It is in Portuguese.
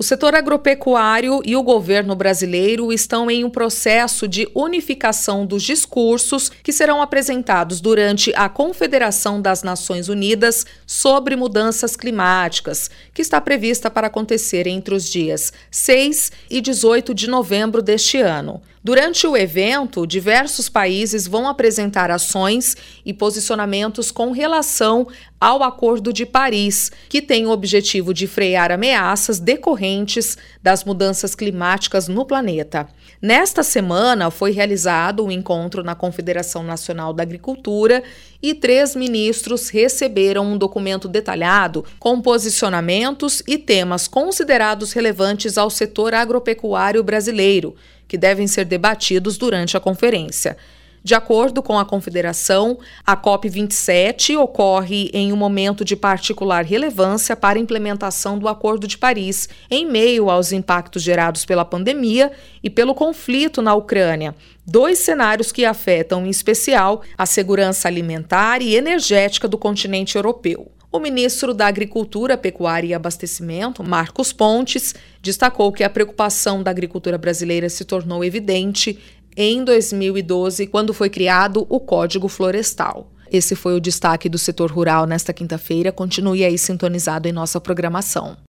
O setor agropecuário e o governo brasileiro estão em um processo de unificação dos discursos que serão apresentados durante a Confederação das Nações Unidas sobre Mudanças Climáticas, que está prevista para acontecer entre os dias 6 e 18 de novembro deste ano. Durante o evento, diversos países vão apresentar ações e posicionamentos com relação ao Acordo de Paris, que tem o objetivo de frear ameaças decorrentes das mudanças climáticas no planeta. Nesta semana foi realizado um encontro na Confederação Nacional da Agricultura e três ministros receberam um documento detalhado com posicionamentos e temas considerados relevantes ao setor agropecuário brasileiro que devem ser debatidos durante a conferência. De acordo com a Confederação, a COP27 ocorre em um momento de particular relevância para a implementação do Acordo de Paris, em meio aos impactos gerados pela pandemia e pelo conflito na Ucrânia, dois cenários que afetam, em especial, a segurança alimentar e energética do continente europeu. O ministro da Agricultura, Pecuária e Abastecimento, Marcos Pontes, destacou que a preocupação da agricultura brasileira se tornou evidente em 2012, quando foi criado o Código Florestal. Esse foi o destaque do setor rural nesta quinta-feira. Continue aí sintonizado em nossa programação.